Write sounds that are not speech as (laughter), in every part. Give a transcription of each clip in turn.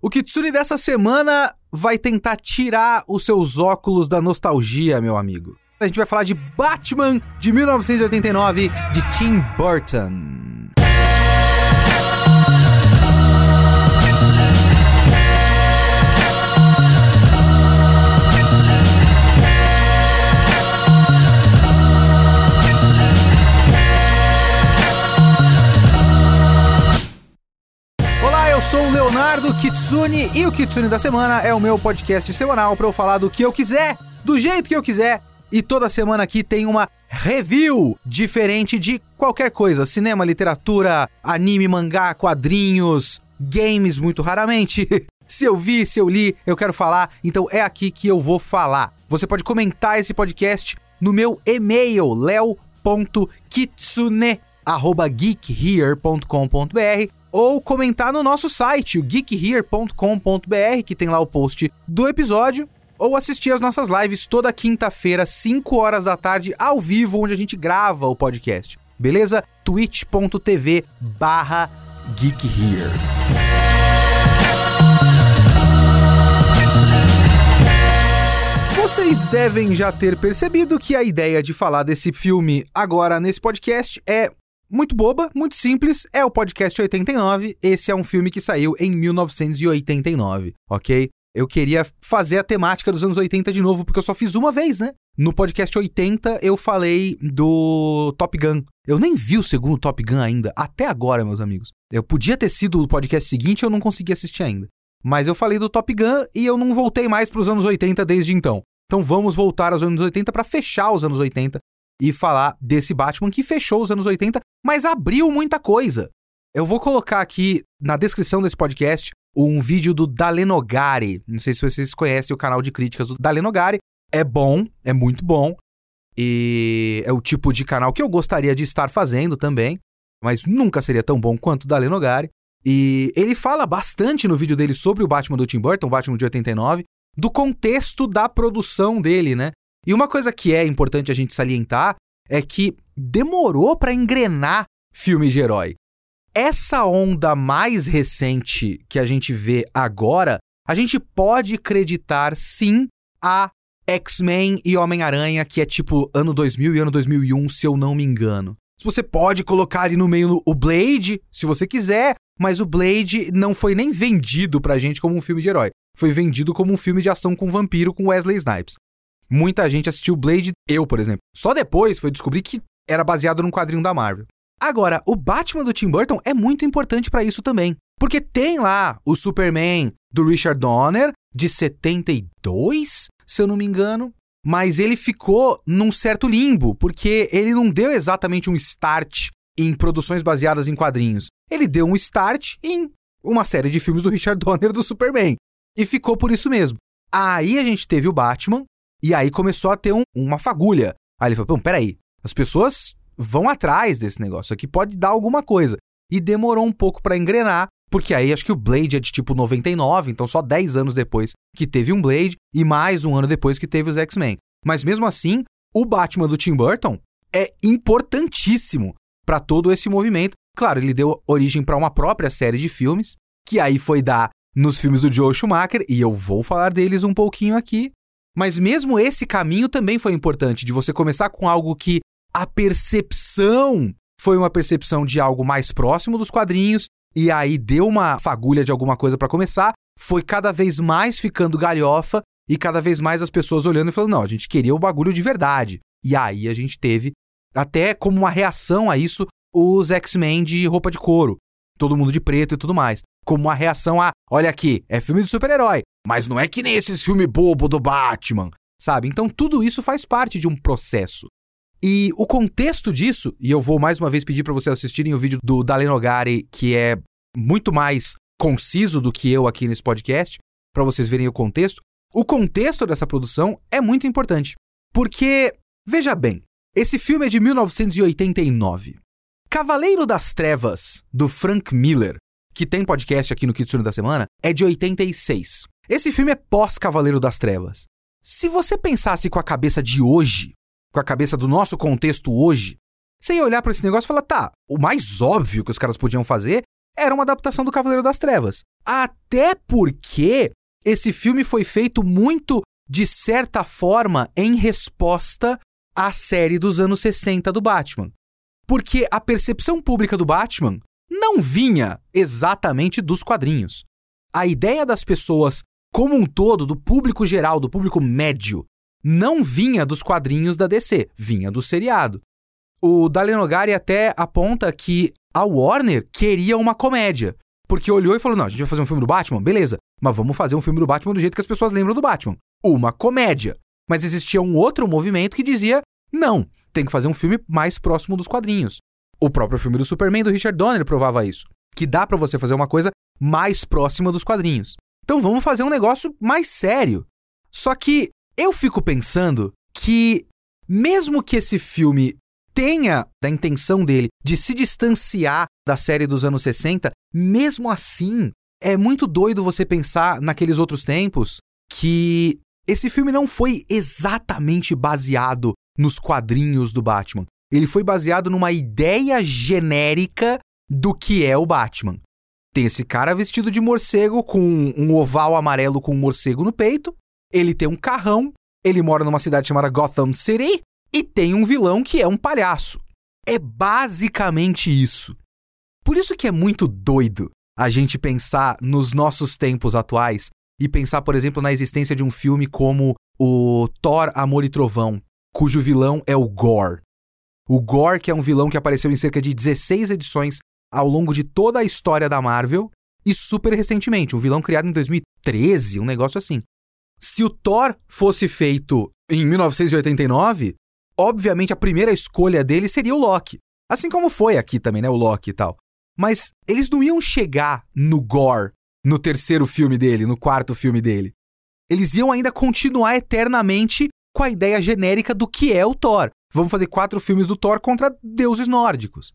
O Kitsune dessa semana vai tentar tirar os seus óculos da nostalgia, meu amigo. A gente vai falar de Batman de 1989 de Tim Burton. Sou o Leonardo Kitsune e o Kitsune da Semana é o meu podcast semanal para eu falar do que eu quiser, do jeito que eu quiser. E toda semana aqui tem uma review diferente de qualquer coisa: cinema, literatura, anime, mangá, quadrinhos, games, muito raramente. (laughs) se eu vi, se eu li, eu quero falar, então é aqui que eu vou falar. Você pode comentar esse podcast no meu e-mail, leo.kitsune.geekhere.com.br ou comentar no nosso site, o geekhere.com.br, que tem lá o post do episódio, ou assistir as nossas lives toda quinta-feira, 5 horas da tarde, ao vivo, onde a gente grava o podcast. Beleza? twitch.tv barra geekhere. Vocês devem já ter percebido que a ideia de falar desse filme agora nesse podcast é muito boba, muito simples, é o podcast 89. Esse é um filme que saiu em 1989, ok? Eu queria fazer a temática dos anos 80 de novo, porque eu só fiz uma vez, né? No podcast 80 eu falei do Top Gun. Eu nem vi o segundo Top Gun ainda, até agora, meus amigos. Eu podia ter sido o podcast seguinte, eu não consegui assistir ainda. Mas eu falei do Top Gun e eu não voltei mais para os anos 80 desde então. Então vamos voltar aos anos 80 para fechar os anos 80 e falar desse Batman que fechou os anos 80, mas abriu muita coisa. Eu vou colocar aqui na descrição desse podcast um vídeo do Dalenogari. Não sei se vocês conhecem o canal de críticas do Dalenogari. É bom, é muito bom. E é o tipo de canal que eu gostaria de estar fazendo também, mas nunca seria tão bom quanto o Dalenogari. E ele fala bastante no vídeo dele sobre o Batman do Tim Burton, o Batman de 89, do contexto da produção dele, né? E uma coisa que é importante a gente salientar é que demorou para engrenar filme de herói. Essa onda mais recente que a gente vê agora, a gente pode acreditar sim a X-Men e Homem-Aranha, que é tipo ano 2000 e ano 2001, se eu não me engano. Você pode colocar ali no meio o Blade, se você quiser, mas o Blade não foi nem vendido pra gente como um filme de herói. Foi vendido como um filme de ação com vampiro com Wesley Snipes. Muita gente assistiu Blade, eu, por exemplo. Só depois foi descobrir que era baseado num quadrinho da Marvel. Agora, o Batman do Tim Burton é muito importante para isso também. Porque tem lá o Superman do Richard Donner, de 72, se eu não me engano. Mas ele ficou num certo limbo, porque ele não deu exatamente um start em produções baseadas em quadrinhos. Ele deu um start em uma série de filmes do Richard Donner do Superman. E ficou por isso mesmo. Aí a gente teve o Batman, e aí começou a ter um, uma fagulha. Aí ele falou: peraí, as pessoas vão atrás desse negócio aqui, pode dar alguma coisa. E demorou um pouco para engrenar, porque aí acho que o Blade é de tipo 99, então só 10 anos depois que teve um Blade e mais um ano depois que teve os X-Men. Mas mesmo assim, o Batman do Tim Burton é importantíssimo para todo esse movimento. Claro, ele deu origem para uma própria série de filmes, que aí foi dar nos filmes do Joe Schumacher, e eu vou falar deles um pouquinho aqui. Mas mesmo esse caminho também foi importante, de você começar com algo que a percepção foi uma percepção de algo mais próximo dos quadrinhos, e aí deu uma fagulha de alguma coisa para começar, foi cada vez mais ficando galhofa e cada vez mais as pessoas olhando e falando: não, a gente queria o bagulho de verdade. E aí a gente teve, até como uma reação a isso, os X-Men de roupa de couro, todo mundo de preto e tudo mais. Como uma reação a: olha aqui, é filme de super-herói, mas não é que nem esses filme bobo do Batman, sabe? Então tudo isso faz parte de um processo. E o contexto disso, e eu vou mais uma vez pedir para vocês assistirem o vídeo do Dalen Nogari, que é muito mais conciso do que eu aqui nesse podcast, para vocês verem o contexto. O contexto dessa produção é muito importante, porque veja bem, esse filme é de 1989. Cavaleiro das Trevas, do Frank Miller, que tem podcast aqui no Kitsune da Semana, é de 86. Esse filme é pós-Cavaleiro das Trevas. Se você pensasse com a cabeça de hoje, com a cabeça do nosso contexto hoje, você ia olhar para esse negócio e falar: tá, o mais óbvio que os caras podiam fazer era uma adaptação do Cavaleiro das Trevas. Até porque esse filme foi feito muito, de certa forma, em resposta à série dos anos 60 do Batman. Porque a percepção pública do Batman não vinha exatamente dos quadrinhos. A ideia das pessoas como um todo, do público geral, do público médio, não vinha dos quadrinhos da DC, vinha do seriado. O Dalenogari até aponta que a Warner queria uma comédia. Porque olhou e falou: não, a gente vai fazer um filme do Batman? Beleza, mas vamos fazer um filme do Batman do jeito que as pessoas lembram do Batman. Uma comédia. Mas existia um outro movimento que dizia: não, tem que fazer um filme mais próximo dos quadrinhos. O próprio filme do Superman do Richard Donner provava isso. Que dá para você fazer uma coisa mais próxima dos quadrinhos. Então vamos fazer um negócio mais sério. Só que eu fico pensando que, mesmo que esse filme tenha da intenção dele de se distanciar da série dos anos 60, mesmo assim, é muito doido você pensar naqueles outros tempos que esse filme não foi exatamente baseado nos quadrinhos do Batman. Ele foi baseado numa ideia genérica do que é o Batman. Tem esse cara vestido de morcego com um oval amarelo com um morcego no peito. Ele tem um carrão. Ele mora numa cidade chamada Gotham City. E tem um vilão que é um palhaço. É basicamente isso. Por isso que é muito doido a gente pensar nos nossos tempos atuais e pensar, por exemplo, na existência de um filme como o Thor Amor e Trovão, cujo vilão é o Gore. O Gore, que é um vilão que apareceu em cerca de 16 edições ao longo de toda a história da Marvel e super recentemente, um vilão criado em 2013, um negócio assim. Se o Thor fosse feito em 1989, obviamente a primeira escolha dele seria o Loki. Assim como foi aqui também, né, o Loki e tal. Mas eles não iam chegar no Gore no terceiro filme dele, no quarto filme dele. Eles iam ainda continuar eternamente com a ideia genérica do que é o Thor. Vamos fazer quatro filmes do Thor contra deuses nórdicos.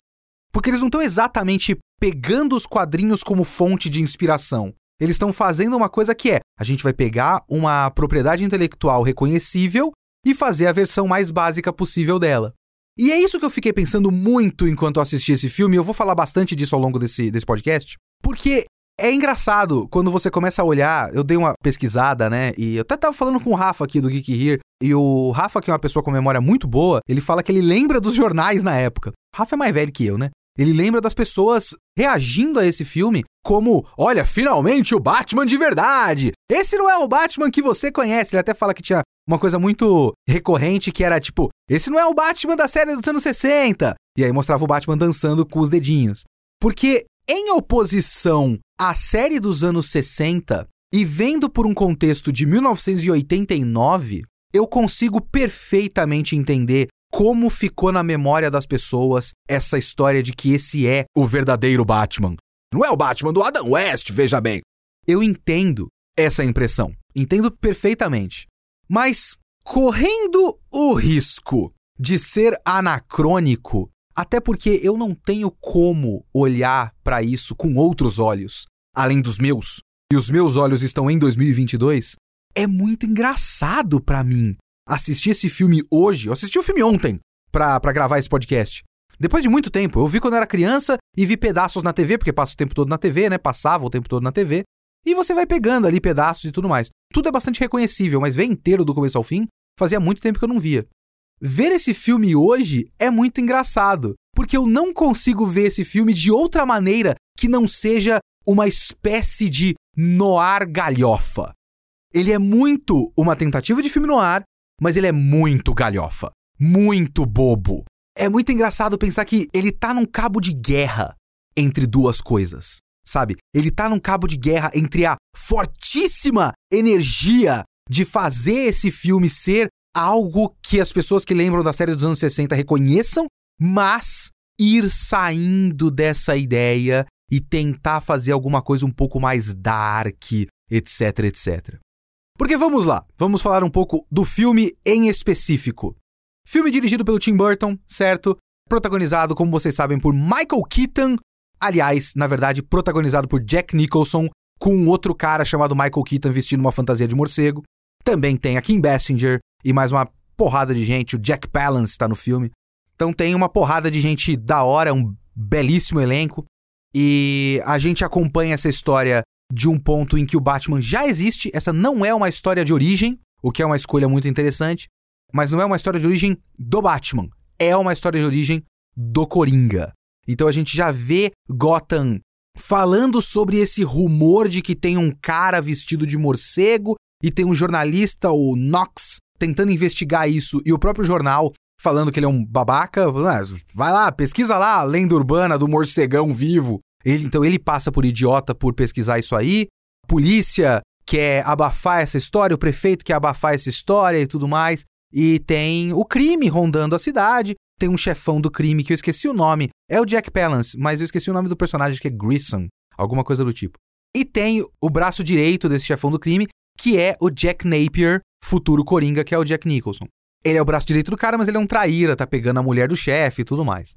Porque eles não estão exatamente pegando os quadrinhos como fonte de inspiração. Eles estão fazendo uma coisa que é: a gente vai pegar uma propriedade intelectual reconhecível e fazer a versão mais básica possível dela. E é isso que eu fiquei pensando muito enquanto assisti esse filme, eu vou falar bastante disso ao longo desse, desse podcast, porque é engraçado quando você começa a olhar. Eu dei uma pesquisada, né? E eu até tava falando com o Rafa aqui do Geek Here. E o Rafa, que é uma pessoa com memória muito boa, ele fala que ele lembra dos jornais na época. O Rafa é mais velho que eu, né? Ele lembra das pessoas reagindo a esse filme como: olha, finalmente o Batman de verdade! Esse não é o Batman que você conhece. Ele até fala que tinha uma coisa muito recorrente que era tipo: esse não é o Batman da série dos anos 60. E aí mostrava o Batman dançando com os dedinhos. Porque, em oposição à série dos anos 60 e vendo por um contexto de 1989, eu consigo perfeitamente entender como ficou na memória das pessoas essa história de que esse é o verdadeiro Batman. Não é o Batman do Adam West, veja bem. Eu entendo essa impressão, entendo perfeitamente. Mas correndo o risco de ser anacrônico, até porque eu não tenho como olhar para isso com outros olhos, além dos meus, e os meus olhos estão em 2022, é muito engraçado para mim assistir esse filme hoje, eu assisti o filme ontem pra, pra gravar esse podcast. Depois de muito tempo, eu vi quando era criança e vi pedaços na TV, porque passa o tempo todo na TV, né? Passava o tempo todo na TV. E você vai pegando ali pedaços e tudo mais. Tudo é bastante reconhecível, mas ver inteiro do começo ao fim, fazia muito tempo que eu não via. Ver esse filme hoje é muito engraçado, porque eu não consigo ver esse filme de outra maneira que não seja uma espécie de noir galhofa. Ele é muito uma tentativa de filme noir, mas ele é muito galhofa, muito bobo. É muito engraçado pensar que ele tá num cabo de guerra entre duas coisas, sabe? Ele tá num cabo de guerra entre a fortíssima energia de fazer esse filme ser algo que as pessoas que lembram da série dos anos 60 reconheçam, mas ir saindo dessa ideia e tentar fazer alguma coisa um pouco mais dark, etc, etc. Porque vamos lá, vamos falar um pouco do filme em específico. Filme dirigido pelo Tim Burton, certo? Protagonizado, como vocês sabem, por Michael Keaton. Aliás, na verdade, protagonizado por Jack Nicholson, com outro cara chamado Michael Keaton vestindo uma fantasia de morcego. Também tem a Kim Basinger e mais uma porrada de gente. O Jack Palance está no filme. Então tem uma porrada de gente da hora, um belíssimo elenco. E a gente acompanha essa história de um ponto em que o Batman já existe. Essa não é uma história de origem, o que é uma escolha muito interessante, mas não é uma história de origem do Batman. É uma história de origem do Coringa. Então a gente já vê Gotham falando sobre esse rumor de que tem um cara vestido de morcego e tem um jornalista, o Knox, tentando investigar isso e o próprio jornal falando que ele é um babaca. Ah, vai lá, pesquisa lá a lenda urbana do morcegão vivo. Ele, então ele passa por idiota por pesquisar isso aí. A polícia quer abafar essa história, o prefeito quer abafar essa história e tudo mais. E tem o crime rondando a cidade. Tem um chefão do crime que eu esqueci o nome. É o Jack Palance, mas eu esqueci o nome do personagem que é Grissom, alguma coisa do tipo. E tem o braço direito desse chefão do crime, que é o Jack Napier, futuro Coringa, que é o Jack Nicholson. Ele é o braço direito do cara, mas ele é um traíra, tá pegando a mulher do chefe e tudo mais.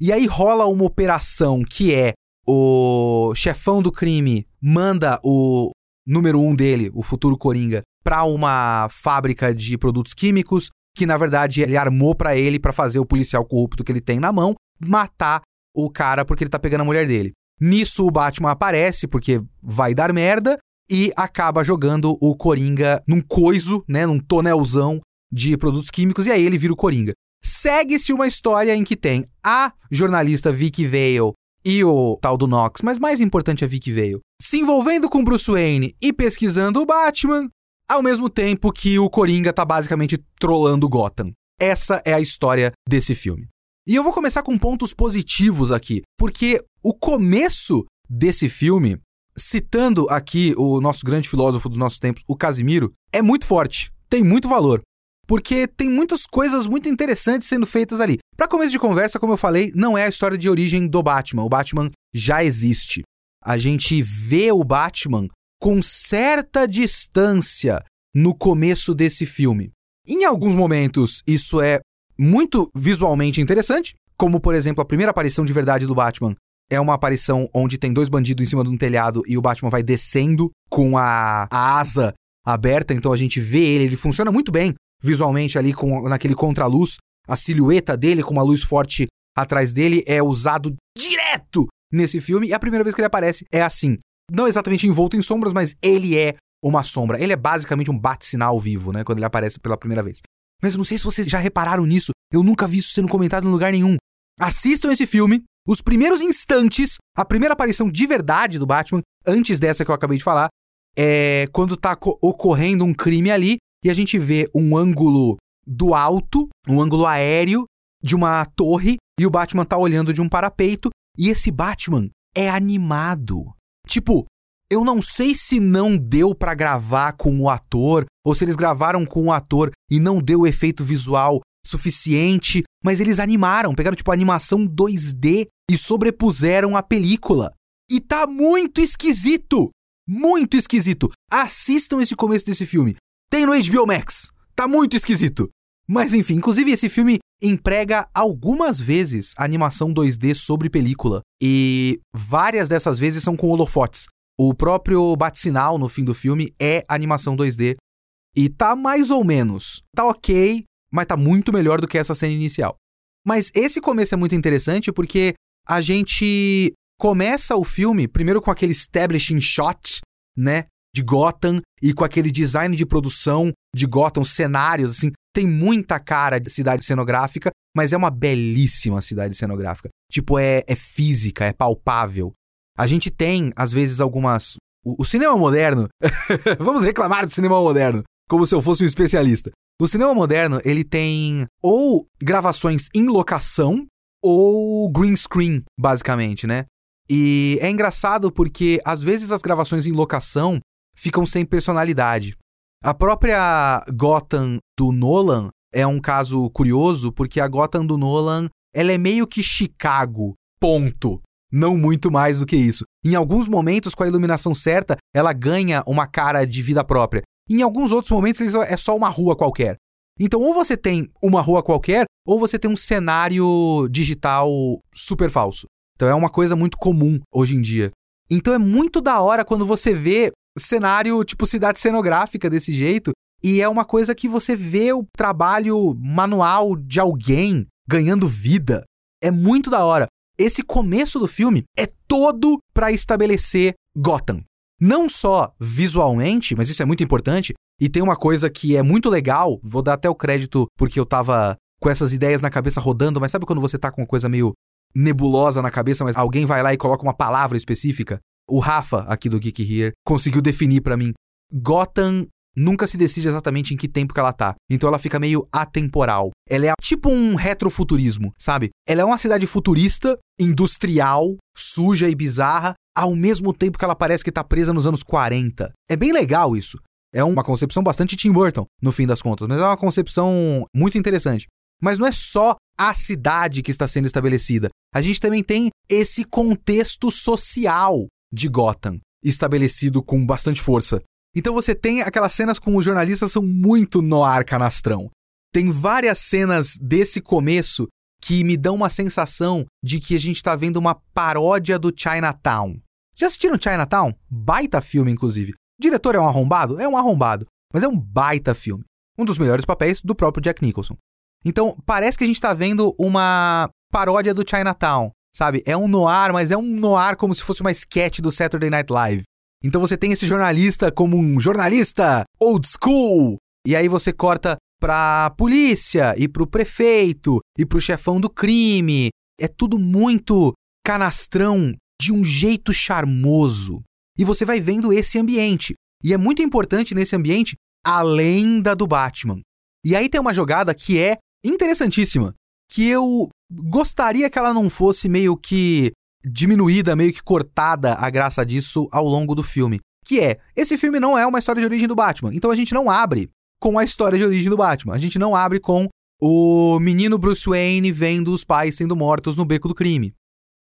E aí rola uma operação que é o chefão do crime manda o número um dele, o futuro Coringa, para uma fábrica de produtos químicos que na verdade ele armou para ele para fazer o policial corrupto que ele tem na mão matar o cara porque ele tá pegando a mulher dele. Nisso o Batman aparece porque vai dar merda e acaba jogando o Coringa num coiso, né, num tonelzão de produtos químicos e aí ele vira o Coringa. Segue-se uma história em que tem a jornalista Vicky Vale e o tal do Knox, mas mais importante a Vicky Vale, se envolvendo com Bruce Wayne e pesquisando o Batman, ao mesmo tempo que o Coringa tá basicamente trollando Gotham. Essa é a história desse filme. E eu vou começar com pontos positivos aqui, porque o começo desse filme, citando aqui o nosso grande filósofo dos nossos tempos, o Casimiro, é muito forte, tem muito valor. Porque tem muitas coisas muito interessantes sendo feitas ali. Para começo de conversa, como eu falei, não é a história de origem do Batman. O Batman já existe. A gente vê o Batman com certa distância no começo desse filme. Em alguns momentos, isso é muito visualmente interessante, como por exemplo a primeira aparição de verdade do Batman. É uma aparição onde tem dois bandidos em cima de um telhado e o Batman vai descendo com a, a asa aberta, então a gente vê ele, ele funciona muito bem visualmente ali com naquele contraluz, a silhueta dele com uma luz forte atrás dele é usado direto nesse filme e a primeira vez que ele aparece é assim. Não exatamente envolto em sombras, mas ele é uma sombra. Ele é basicamente um bate-sinal vivo, né, quando ele aparece pela primeira vez. Mas não sei se vocês já repararam nisso, eu nunca vi isso sendo comentado em lugar nenhum. Assistam esse filme, os primeiros instantes, a primeira aparição de verdade do Batman, antes dessa que eu acabei de falar, é quando tá ocorrendo um crime ali e a gente vê um ângulo do alto, um ângulo aéreo de uma torre e o Batman tá olhando de um parapeito e esse Batman é animado. Tipo, eu não sei se não deu para gravar com o ator ou se eles gravaram com o ator e não deu efeito visual suficiente, mas eles animaram, pegaram tipo animação 2D e sobrepuseram a película. E tá muito esquisito. Muito esquisito. Assistam esse começo desse filme. Tem no HBO Max. Tá muito esquisito. Mas enfim, inclusive esse filme emprega algumas vezes animação 2D sobre película. E várias dessas vezes são com holofotes. O próprio bate-sinal no fim do filme é animação 2D. E tá mais ou menos. Tá ok, mas tá muito melhor do que essa cena inicial. Mas esse começo é muito interessante porque a gente começa o filme primeiro com aquele establishing shot, né? De Gotham e com aquele design de produção de Gotham, cenários, assim, tem muita cara de cidade cenográfica, mas é uma belíssima cidade cenográfica. Tipo, é, é física, é palpável. A gente tem, às vezes, algumas. O, o cinema moderno. (laughs) Vamos reclamar do cinema moderno, como se eu fosse um especialista. O cinema moderno, ele tem ou gravações em locação ou green screen, basicamente, né? E é engraçado porque às vezes as gravações em locação ficam sem personalidade. A própria Gotham do Nolan é um caso curioso, porque a Gotham do Nolan ela é meio que Chicago, ponto. Não muito mais do que isso. Em alguns momentos, com a iluminação certa, ela ganha uma cara de vida própria. Em alguns outros momentos, é só uma rua qualquer. Então, ou você tem uma rua qualquer, ou você tem um cenário digital super falso. Então, é uma coisa muito comum hoje em dia. Então, é muito da hora quando você vê cenário tipo cidade cenográfica desse jeito. E é uma coisa que você vê o trabalho manual de alguém ganhando vida. É muito da hora. esse começo do filme é todo para estabelecer Gotham. Não só visualmente, mas isso é muito importante, e tem uma coisa que é muito legal, vou dar até o crédito porque eu tava com essas ideias na cabeça rodando, mas sabe quando você tá com uma coisa meio nebulosa na cabeça, mas alguém vai lá e coloca uma palavra específica? O Rafa, aqui do Geek Here, conseguiu definir para mim. Gotham nunca se decide exatamente em que tempo que ela tá. Então ela fica meio atemporal. Ela é tipo um retrofuturismo, sabe? Ela é uma cidade futurista, industrial, suja e bizarra, ao mesmo tempo que ela parece que tá presa nos anos 40. É bem legal isso. É uma concepção bastante Tim Burton, no fim das contas, mas é uma concepção muito interessante. Mas não é só a cidade que está sendo estabelecida. A gente também tem esse contexto social de Gotham estabelecido com bastante força. Então você tem aquelas cenas com os jornalistas são muito no ar canastrão. Tem várias cenas desse começo que me dão uma sensação de que a gente está vendo uma paródia do Chinatown. Já assistiram Chinatown? Baita filme, inclusive. O diretor é um arrombado? É um arrombado. Mas é um baita filme. Um dos melhores papéis do próprio Jack Nicholson. Então, parece que a gente está vendo uma paródia do Chinatown, sabe? É um noir, mas é um noir como se fosse uma sketch do Saturday Night Live. Então você tem esse jornalista como um jornalista old school. E aí você corta pra polícia e pro prefeito e pro chefão do crime. É tudo muito canastrão de um jeito charmoso. E você vai vendo esse ambiente. E é muito importante nesse ambiente a lenda do Batman. E aí tem uma jogada que é interessantíssima, que eu gostaria que ela não fosse meio que diminuída, meio que cortada a graça disso ao longo do filme. Que é, esse filme não é uma história de origem do Batman. Então a gente não abre com a história de origem do Batman. A gente não abre com o menino Bruce Wayne vendo os pais sendo mortos no beco do crime.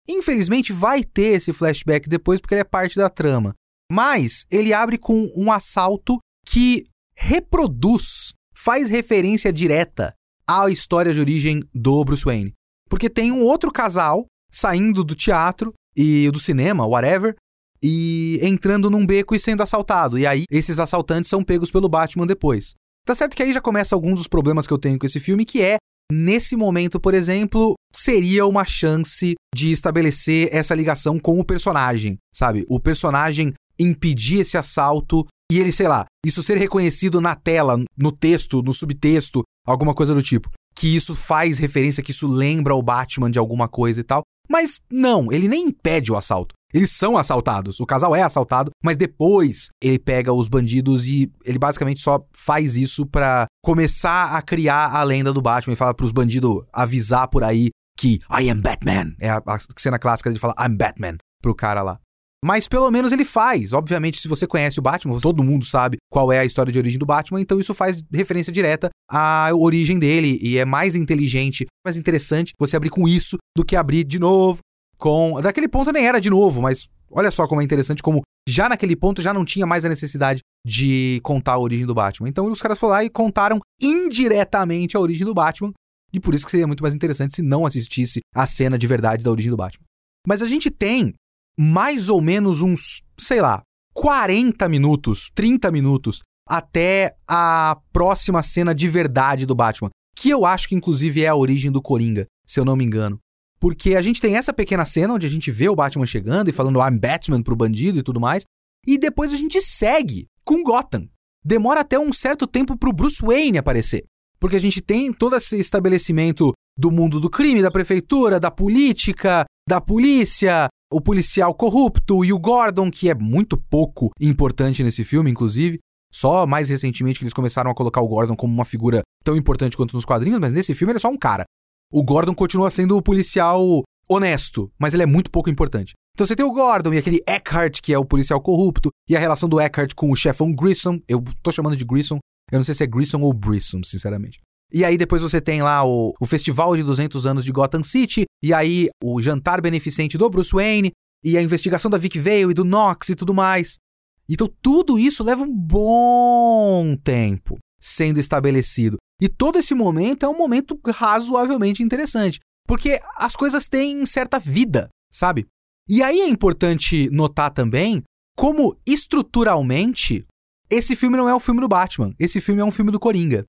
Infelizmente vai ter esse flashback depois porque ele é parte da trama. Mas ele abre com um assalto que reproduz, faz referência direta à história de origem do Bruce Wayne. Porque tem um outro casal saindo do teatro e do cinema, whatever, e entrando num beco e sendo assaltado. E aí esses assaltantes são pegos pelo Batman depois. Tá certo que aí já começa alguns dos problemas que eu tenho com esse filme, que é nesse momento, por exemplo, seria uma chance de estabelecer essa ligação com o personagem, sabe? O personagem impedir esse assalto e ele, sei lá, isso ser reconhecido na tela, no texto, no subtexto, alguma coisa do tipo. Que isso faz referência, que isso lembra o Batman de alguma coisa e tal. Mas não, ele nem impede o assalto. Eles são assaltados. O casal é assaltado, mas depois ele pega os bandidos e ele basicamente só faz isso para começar a criar a lenda do Batman e fala pros bandidos avisar por aí que I am Batman. É a, a cena clássica de falar I'm Batman pro cara lá. Mas pelo menos ele faz. Obviamente, se você conhece o Batman, todo mundo sabe qual é a história de origem do Batman, então isso faz referência direta à origem dele e é mais inteligente, mais interessante você abrir com isso do que abrir de novo com. Daquele ponto nem era de novo, mas olha só como é interessante como já naquele ponto já não tinha mais a necessidade de contar a origem do Batman. Então os caras foram lá e contaram indiretamente a origem do Batman. E por isso que seria muito mais interessante se não assistisse a cena de verdade da origem do Batman. Mas a gente tem mais ou menos uns, sei lá, 40 minutos, 30 minutos até a próxima cena de verdade do Batman, que eu acho que inclusive é a origem do Coringa, se eu não me engano. Porque a gente tem essa pequena cena onde a gente vê o Batman chegando e falando I'm Batman pro bandido e tudo mais, e depois a gente segue com Gotham. Demora até um certo tempo pro Bruce Wayne aparecer, porque a gente tem todo esse estabelecimento do mundo do crime, da prefeitura, da política, da polícia, o policial corrupto e o Gordon, que é muito pouco importante nesse filme, inclusive. Só mais recentemente que eles começaram a colocar o Gordon como uma figura tão importante quanto nos quadrinhos, mas nesse filme ele é só um cara. O Gordon continua sendo o policial honesto, mas ele é muito pouco importante. Então você tem o Gordon e aquele Eckhart, que é o policial corrupto, e a relação do Eckhart com o chefão Grissom. Eu tô chamando de Grissom, eu não sei se é Grissom ou Brissom, sinceramente. E aí depois você tem lá o, o Festival de 200 anos de Gotham City, e aí o jantar beneficente do Bruce Wayne, e a investigação da Vic Vale e do Knox e tudo mais. Então tudo isso leva um bom tempo sendo estabelecido. E todo esse momento é um momento razoavelmente interessante, porque as coisas têm certa vida, sabe? E aí é importante notar também como estruturalmente esse filme não é um filme do Batman, esse filme é um filme do Coringa.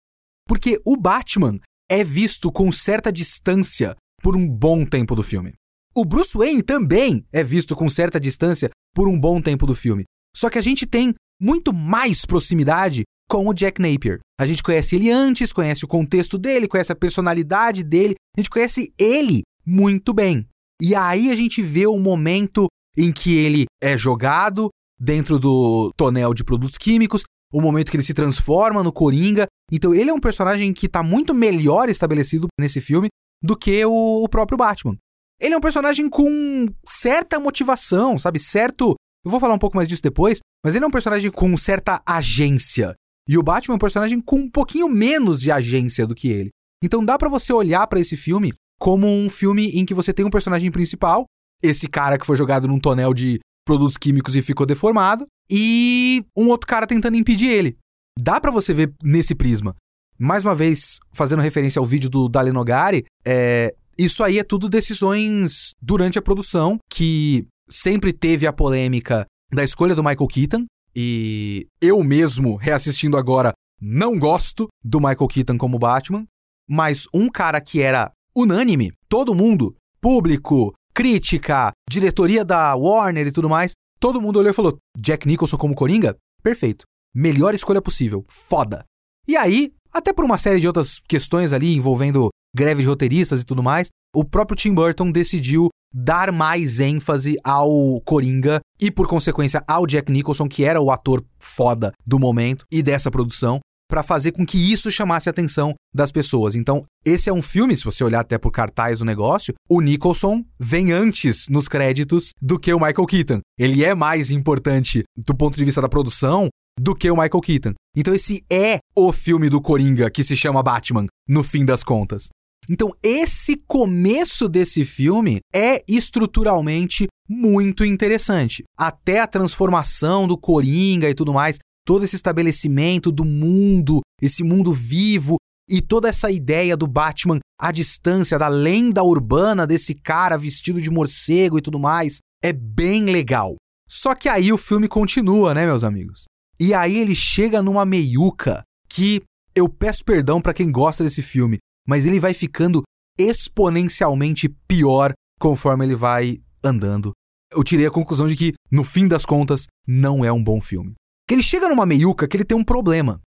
Porque o Batman é visto com certa distância por um bom tempo do filme. O Bruce Wayne também é visto com certa distância por um bom tempo do filme. Só que a gente tem muito mais proximidade com o Jack Napier. A gente conhece ele antes, conhece o contexto dele, conhece a personalidade dele, a gente conhece ele muito bem. E aí a gente vê o momento em que ele é jogado dentro do tonel de produtos químicos, o momento que ele se transforma no Coringa. Então ele é um personagem que está muito melhor estabelecido nesse filme do que o, o próprio Batman. Ele é um personagem com certa motivação, sabe? Certo. Eu vou falar um pouco mais disso depois, mas ele é um personagem com certa agência. E o Batman é um personagem com um pouquinho menos de agência do que ele. Então dá para você olhar para esse filme como um filme em que você tem um personagem principal, esse cara que foi jogado num tonel de produtos químicos e ficou deformado, e um outro cara tentando impedir ele. Dá para você ver nesse prisma. Mais uma vez, fazendo referência ao vídeo do Dale Nogari, é, isso aí é tudo decisões durante a produção, que sempre teve a polêmica da escolha do Michael Keaton, e eu mesmo, reassistindo agora, não gosto do Michael Keaton como Batman, mas um cara que era unânime, todo mundo, público, crítica, diretoria da Warner e tudo mais, todo mundo olhou e falou: Jack Nicholson como Coringa? Perfeito. Melhor escolha possível. Foda. E aí, até por uma série de outras questões ali envolvendo greve de roteiristas e tudo mais, o próprio Tim Burton decidiu dar mais ênfase ao Coringa e, por consequência, ao Jack Nicholson, que era o ator foda do momento e dessa produção, para fazer com que isso chamasse a atenção das pessoas. Então, esse é um filme, se você olhar até por cartaz do negócio, o Nicholson vem antes nos créditos do que o Michael Keaton. Ele é mais importante do ponto de vista da produção do que o Michael Keaton. Então esse é o filme do Coringa que se chama Batman, no fim das contas. Então esse começo desse filme é estruturalmente muito interessante. Até a transformação do Coringa e tudo mais, todo esse estabelecimento do mundo, esse mundo vivo e toda essa ideia do Batman à distância, da lenda urbana desse cara vestido de morcego e tudo mais, é bem legal. Só que aí o filme continua, né, meus amigos? E aí ele chega numa meiuca que eu peço perdão para quem gosta desse filme, mas ele vai ficando exponencialmente pior conforme ele vai andando. Eu tirei a conclusão de que, no fim das contas, não é um bom filme. Que ele chega numa meiuca que ele tem um problema.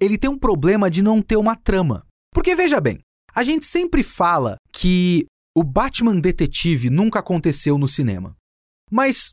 Ele tem um problema de não ter uma trama. Porque veja bem, a gente sempre fala que o Batman detetive nunca aconteceu no cinema. Mas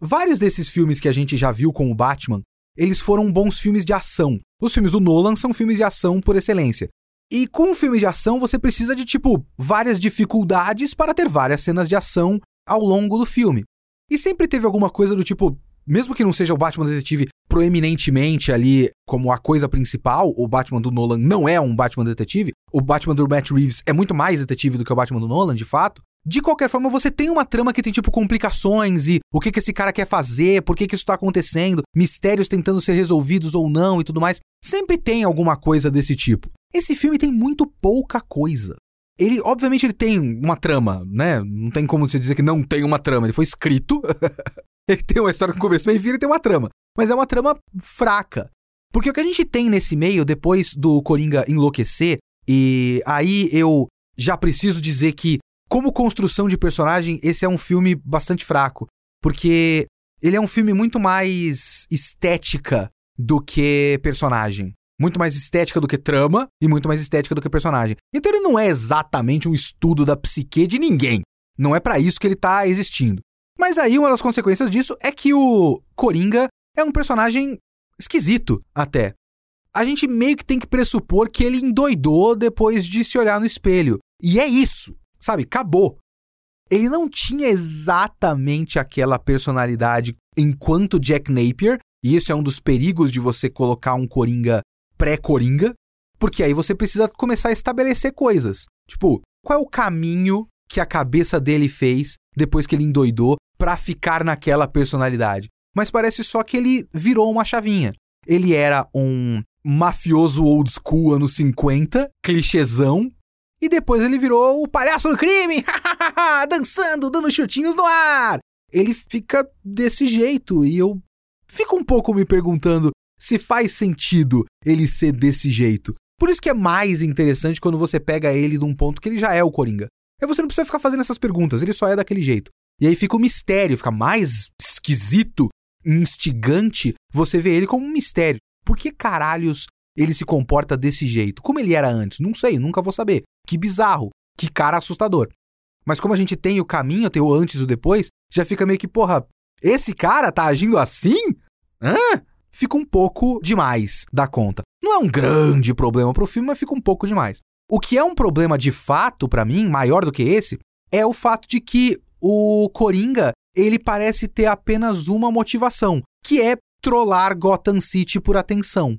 vários desses filmes que a gente já viu com o Batman eles foram bons filmes de ação. Os filmes do Nolan são filmes de ação por excelência. E com um filme de ação, você precisa de, tipo, várias dificuldades para ter várias cenas de ação ao longo do filme. E sempre teve alguma coisa do tipo, mesmo que não seja o Batman Detetive proeminentemente ali como a coisa principal, o Batman do Nolan não é um Batman Detetive, o Batman do Matt Reeves é muito mais detetive do que o Batman do Nolan, de fato. De qualquer forma, você tem uma trama que tem, tipo, complicações e o que, que esse cara quer fazer, por que, que isso tá acontecendo, mistérios tentando ser resolvidos ou não e tudo mais. Sempre tem alguma coisa desse tipo. Esse filme tem muito pouca coisa. Ele, obviamente, ele tem uma trama, né? Não tem como você dizer que não tem uma trama. Ele foi escrito. (laughs) ele (laughs) tem uma história com começo, meio e fim, tem uma trama. Mas é uma trama fraca. Porque o que a gente tem nesse meio, depois do Coringa enlouquecer, e aí eu já preciso dizer que como construção de personagem, esse é um filme bastante fraco, porque ele é um filme muito mais estética do que personagem. Muito mais estética do que trama e muito mais estética do que personagem. Então ele não é exatamente um estudo da psique de ninguém. Não é para isso que ele tá existindo. Mas aí uma das consequências disso é que o Coringa é um personagem esquisito até. A gente meio que tem que pressupor que ele endoidou depois de se olhar no espelho. E é isso. Sabe, acabou. Ele não tinha exatamente aquela personalidade enquanto Jack Napier, e isso é um dos perigos de você colocar um Coringa pré-Coringa, porque aí você precisa começar a estabelecer coisas. Tipo, qual é o caminho que a cabeça dele fez depois que ele endoidou para ficar naquela personalidade? Mas parece só que ele virou uma chavinha. Ele era um mafioso old school anos 50, clichêzão, e depois ele virou o palhaço do crime, (laughs) dançando, dando chutinhos no ar. Ele fica desse jeito e eu fico um pouco me perguntando se faz sentido ele ser desse jeito. Por isso que é mais interessante quando você pega ele de um ponto que ele já é o Coringa. Aí você não precisa ficar fazendo essas perguntas, ele só é daquele jeito. E aí fica o mistério, fica mais esquisito, instigante você vê ele como um mistério. Por que caralhos ele se comporta desse jeito? Como ele era antes? Não sei, nunca vou saber. Que bizarro, que cara assustador. Mas como a gente tem o caminho, tem o antes e o depois, já fica meio que, porra, esse cara tá agindo assim? Hã? Fica um pouco demais da conta. Não é um grande problema pro filme, mas fica um pouco demais. O que é um problema de fato para mim, maior do que esse, é o fato de que o Coringa, ele parece ter apenas uma motivação, que é trollar Gotham City por atenção.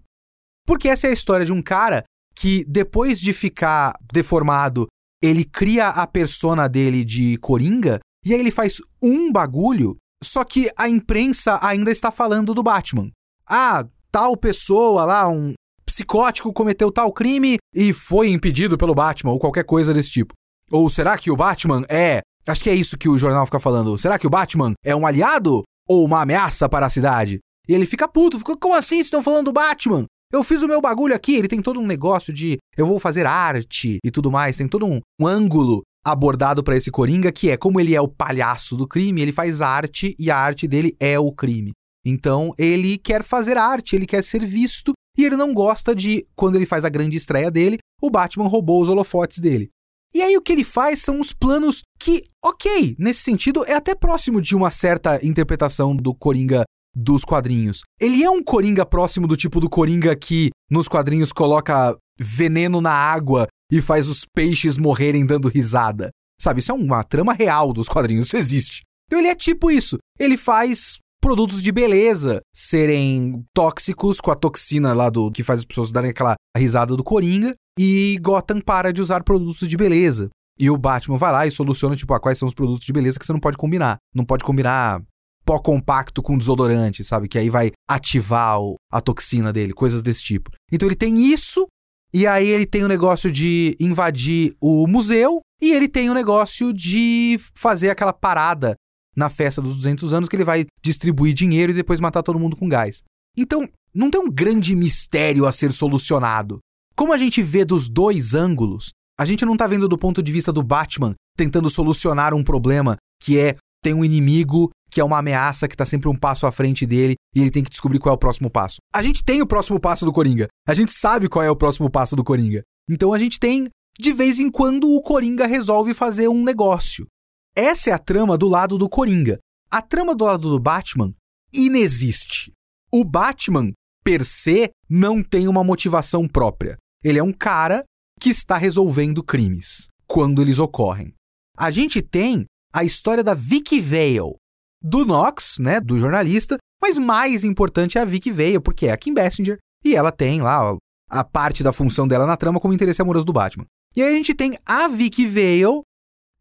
Porque essa é a história de um cara que depois de ficar deformado, ele cria a persona dele de Coringa e aí ele faz um bagulho, só que a imprensa ainda está falando do Batman. Ah, tal pessoa lá, um psicótico cometeu tal crime e foi impedido pelo Batman ou qualquer coisa desse tipo. Ou será que o Batman é, acho que é isso que o jornal fica falando. Será que o Batman é um aliado ou uma ameaça para a cidade? E ele fica puto, fica, como assim estão falando do Batman? Eu fiz o meu bagulho aqui, ele tem todo um negócio de eu vou fazer arte e tudo mais, tem todo um, um ângulo abordado para esse Coringa que é como ele é o palhaço do crime, ele faz arte e a arte dele é o crime. Então ele quer fazer arte, ele quer ser visto e ele não gosta de, quando ele faz a grande estreia dele, o Batman roubou os holofotes dele. E aí o que ele faz são os planos que, ok, nesse sentido é até próximo de uma certa interpretação do Coringa dos quadrinhos. Ele é um Coringa próximo do tipo do Coringa que nos quadrinhos coloca veneno na água e faz os peixes morrerem dando risada. Sabe, isso é uma trama real dos quadrinhos, isso existe. Então ele é tipo isso. Ele faz produtos de beleza serem tóxicos com a toxina lá do que faz as pessoas darem aquela risada do Coringa e Gotham para de usar produtos de beleza. E o Batman vai lá e soluciona, tipo, ah, quais são os produtos de beleza que você não pode combinar. Não pode combinar pó compacto com desodorante, sabe? Que aí vai ativar o, a toxina dele, coisas desse tipo. Então ele tem isso, e aí ele tem o negócio de invadir o museu, e ele tem o negócio de fazer aquela parada na festa dos 200 anos que ele vai distribuir dinheiro e depois matar todo mundo com gás. Então, não tem um grande mistério a ser solucionado. Como a gente vê dos dois ângulos, a gente não tá vendo do ponto de vista do Batman tentando solucionar um problema que é tem um inimigo que é uma ameaça que tá sempre um passo à frente dele e ele tem que descobrir qual é o próximo passo. A gente tem o próximo passo do Coringa. A gente sabe qual é o próximo passo do Coringa. Então a gente tem, de vez em quando, o Coringa resolve fazer um negócio. Essa é a trama do lado do Coringa. A trama do lado do Batman inexiste. O Batman, per se, não tem uma motivação própria. Ele é um cara que está resolvendo crimes quando eles ocorrem. A gente tem a história da Vicky Vale, do Knox, né, do jornalista, mas mais importante é a Vicky Vale, porque é a Kim Basinger, e ela tem lá a parte da função dela na trama como interesse amoroso do Batman. E aí a gente tem a Vicky Vale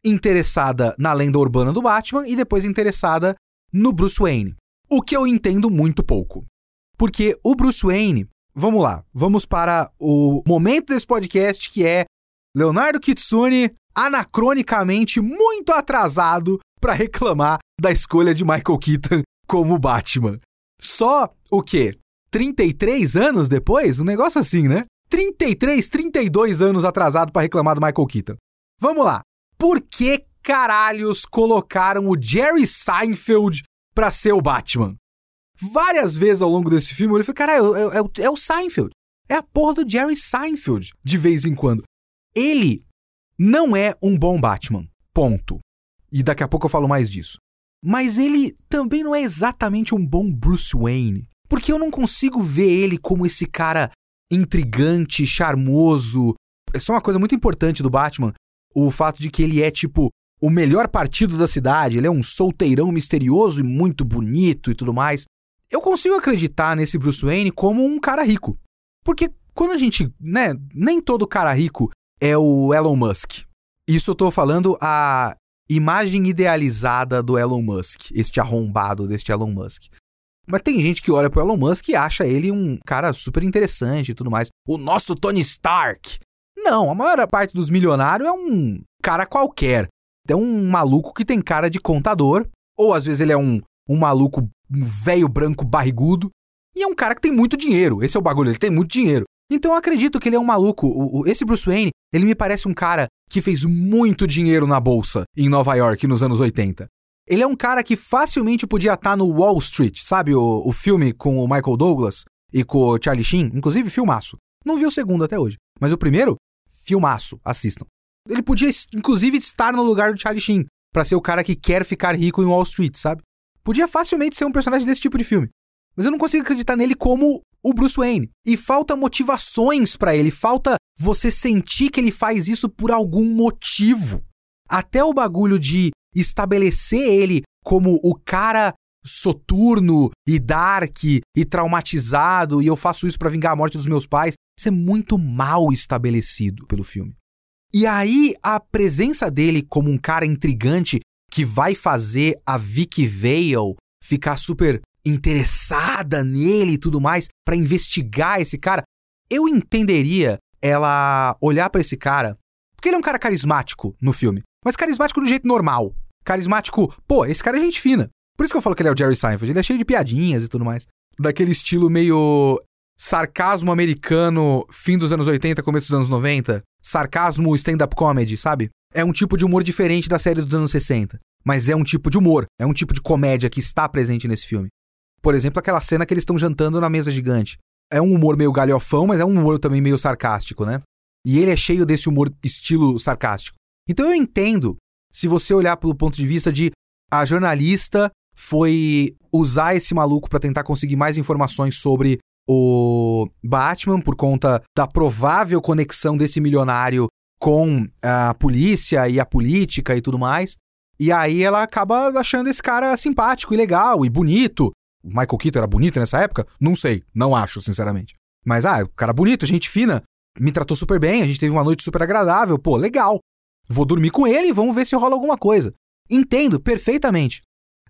interessada na lenda urbana do Batman e depois interessada no Bruce Wayne. O que eu entendo muito pouco. Porque o Bruce Wayne, vamos lá, vamos para o momento desse podcast que é Leonardo Kitsune anacronicamente muito atrasado para reclamar da escolha de Michael Keaton como Batman. Só o quê? 33 anos depois? Um negócio assim, né? 33, 32 anos atrasado para reclamar do Michael Keaton. Vamos lá. Por que caralhos colocaram o Jerry Seinfeld pra ser o Batman? Várias vezes ao longo desse filme ele falei, cara, é, é, é, é o Seinfeld. É a porra do Jerry Seinfeld, de vez em quando. Ele não é um bom Batman. Ponto. E daqui a pouco eu falo mais disso. Mas ele também não é exatamente um bom Bruce Wayne. Porque eu não consigo ver ele como esse cara intrigante, charmoso. Isso é uma coisa muito importante do Batman. O fato de que ele é, tipo, o melhor partido da cidade. Ele é um solteirão misterioso e muito bonito e tudo mais. Eu consigo acreditar nesse Bruce Wayne como um cara rico. Porque quando a gente, né, nem todo cara rico é o Elon Musk. Isso eu tô falando a imagem idealizada do Elon Musk, este arrombado deste Elon Musk. Mas tem gente que olha pro Elon Musk e acha ele um cara super interessante e tudo mais. O nosso Tony Stark. Não, a maior parte dos milionários é um cara qualquer. É um maluco que tem cara de contador, ou às vezes ele é um, um maluco, um velho branco barrigudo, e é um cara que tem muito dinheiro. Esse é o bagulho, ele tem muito dinheiro. Então eu acredito que ele é um maluco. O, o, esse Bruce Wayne, Ele me parece um cara que fez muito dinheiro na bolsa em Nova York nos anos 80. Ele é um cara que facilmente podia estar no Wall Street, sabe o, o filme com o Michael Douglas e com o Charlie Sheen? Inclusive, filmaço. Não vi o segundo até hoje, mas o primeiro, filmaço, assistam. Ele podia, inclusive, estar no lugar do Charlie Sheen, para ser o cara que quer ficar rico em Wall Street, sabe? Podia facilmente ser um personagem desse tipo de filme. Mas eu não consigo acreditar nele como o Bruce Wayne. E falta motivações para ele, falta você sentir que ele faz isso por algum motivo. Até o bagulho de estabelecer ele como o cara soturno e dark e traumatizado e eu faço isso para vingar a morte dos meus pais, isso é muito mal estabelecido pelo filme. E aí a presença dele como um cara intrigante que vai fazer a Vicky Vale ficar super interessada nele e tudo mais para investigar esse cara, eu entenderia ela olhar para esse cara, porque ele é um cara carismático no filme, mas carismático do jeito normal. Carismático, pô, esse cara é gente fina. Por isso que eu falo que ele é o Jerry Seinfeld, ele é cheio de piadinhas e tudo mais. Daquele estilo meio sarcasmo americano, fim dos anos 80, começo dos anos 90. Sarcasmo stand-up comedy, sabe? É um tipo de humor diferente da série dos anos 60. Mas é um tipo de humor, é um tipo de comédia que está presente nesse filme. Por exemplo, aquela cena que eles estão jantando na mesa gigante. É um humor meio galhofão, mas é um humor também meio sarcástico, né? E ele é cheio desse humor estilo sarcástico. Então eu entendo se você olhar pelo ponto de vista de a jornalista foi usar esse maluco para tentar conseguir mais informações sobre o Batman por conta da provável conexão desse milionário com a polícia e a política e tudo mais. E aí ela acaba achando esse cara simpático e legal e bonito. O Michael Keaton era bonito nessa época? Não sei, não acho, sinceramente. Mas, ah, cara bonito, gente fina, me tratou super bem, a gente teve uma noite super agradável, pô, legal. Vou dormir com ele e vamos ver se rola alguma coisa. Entendo perfeitamente.